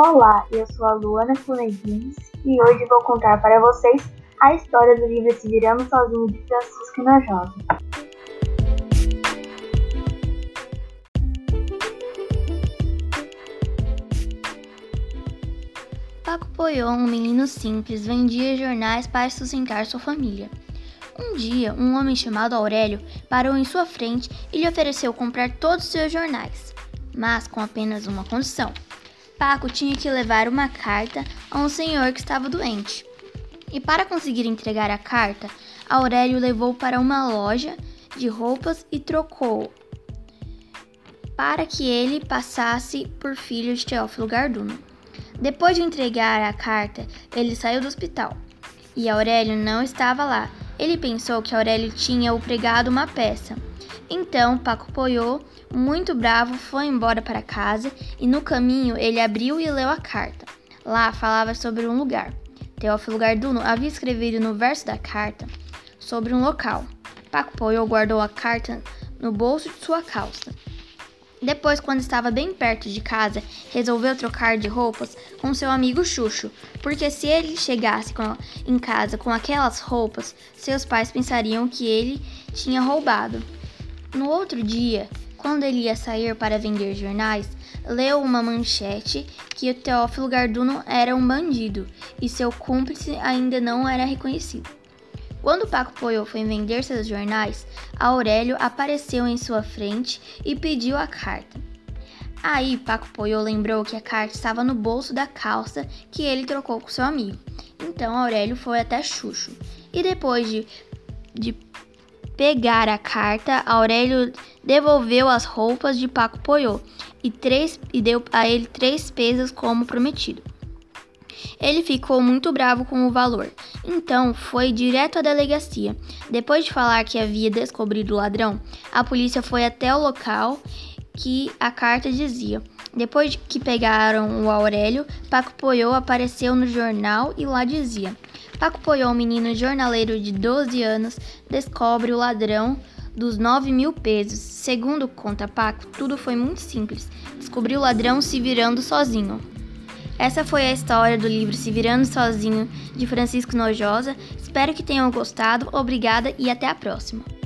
Olá, eu sou a Luana Funedins e hoje vou contar para vocês a história do livro Se Virando Sozinho de Francisco Nojosa. Paco Poiô, um menino simples, vendia jornais para sustentar sua família. Um dia, um homem chamado Aurélio parou em sua frente e lhe ofereceu comprar todos os seus jornais, mas com apenas uma condição. Paco tinha que levar uma carta a um senhor que estava doente. E para conseguir entregar a carta, Aurélio levou para uma loja de roupas e trocou para que ele passasse por filho de Teófilo Garduno. Depois de entregar a carta, ele saiu do hospital e Aurélio não estava lá ele pensou que Aurélio tinha o pregado uma peça. Então Paco Poiô, muito bravo, foi embora para casa e no caminho ele abriu e leu a carta. Lá falava sobre um lugar. Teófilo Garduno havia escrevido no verso da carta sobre um local. Paco Poiô guardou a carta no bolso de sua calça. Depois, quando estava bem perto de casa, resolveu trocar de roupas com seu amigo Xuxo, porque se ele chegasse a, em casa com aquelas roupas, seus pais pensariam que ele tinha roubado. No outro dia, quando ele ia sair para vender jornais, leu uma manchete que o Teófilo Garduno era um bandido e seu cúmplice ainda não era reconhecido. Quando Paco Poiô foi vender seus jornais, Aurélio apareceu em sua frente e pediu a carta. Aí Paco Poiô lembrou que a carta estava no bolso da calça que ele trocou com seu amigo. Então Aurélio foi até Xuxo. E depois de, de pegar a carta, Aurélio devolveu as roupas de Paco Poiô e, três, e deu a ele três pesos como prometido. Ele ficou muito bravo com o valor, então foi direto à delegacia. Depois de falar que havia descobrido o ladrão, a polícia foi até o local que a carta dizia. Depois de que pegaram o Aurélio, Paco Poiô apareceu no jornal e lá dizia: Paco Poiô, um menino jornaleiro de 12 anos, descobre o ladrão dos 9 mil pesos. Segundo conta Paco, tudo foi muito simples. Descobriu o ladrão se virando sozinho. Essa foi a história do livro Se Virando Sozinho, de Francisco Nojosa. Espero que tenham gostado. Obrigada e até a próxima.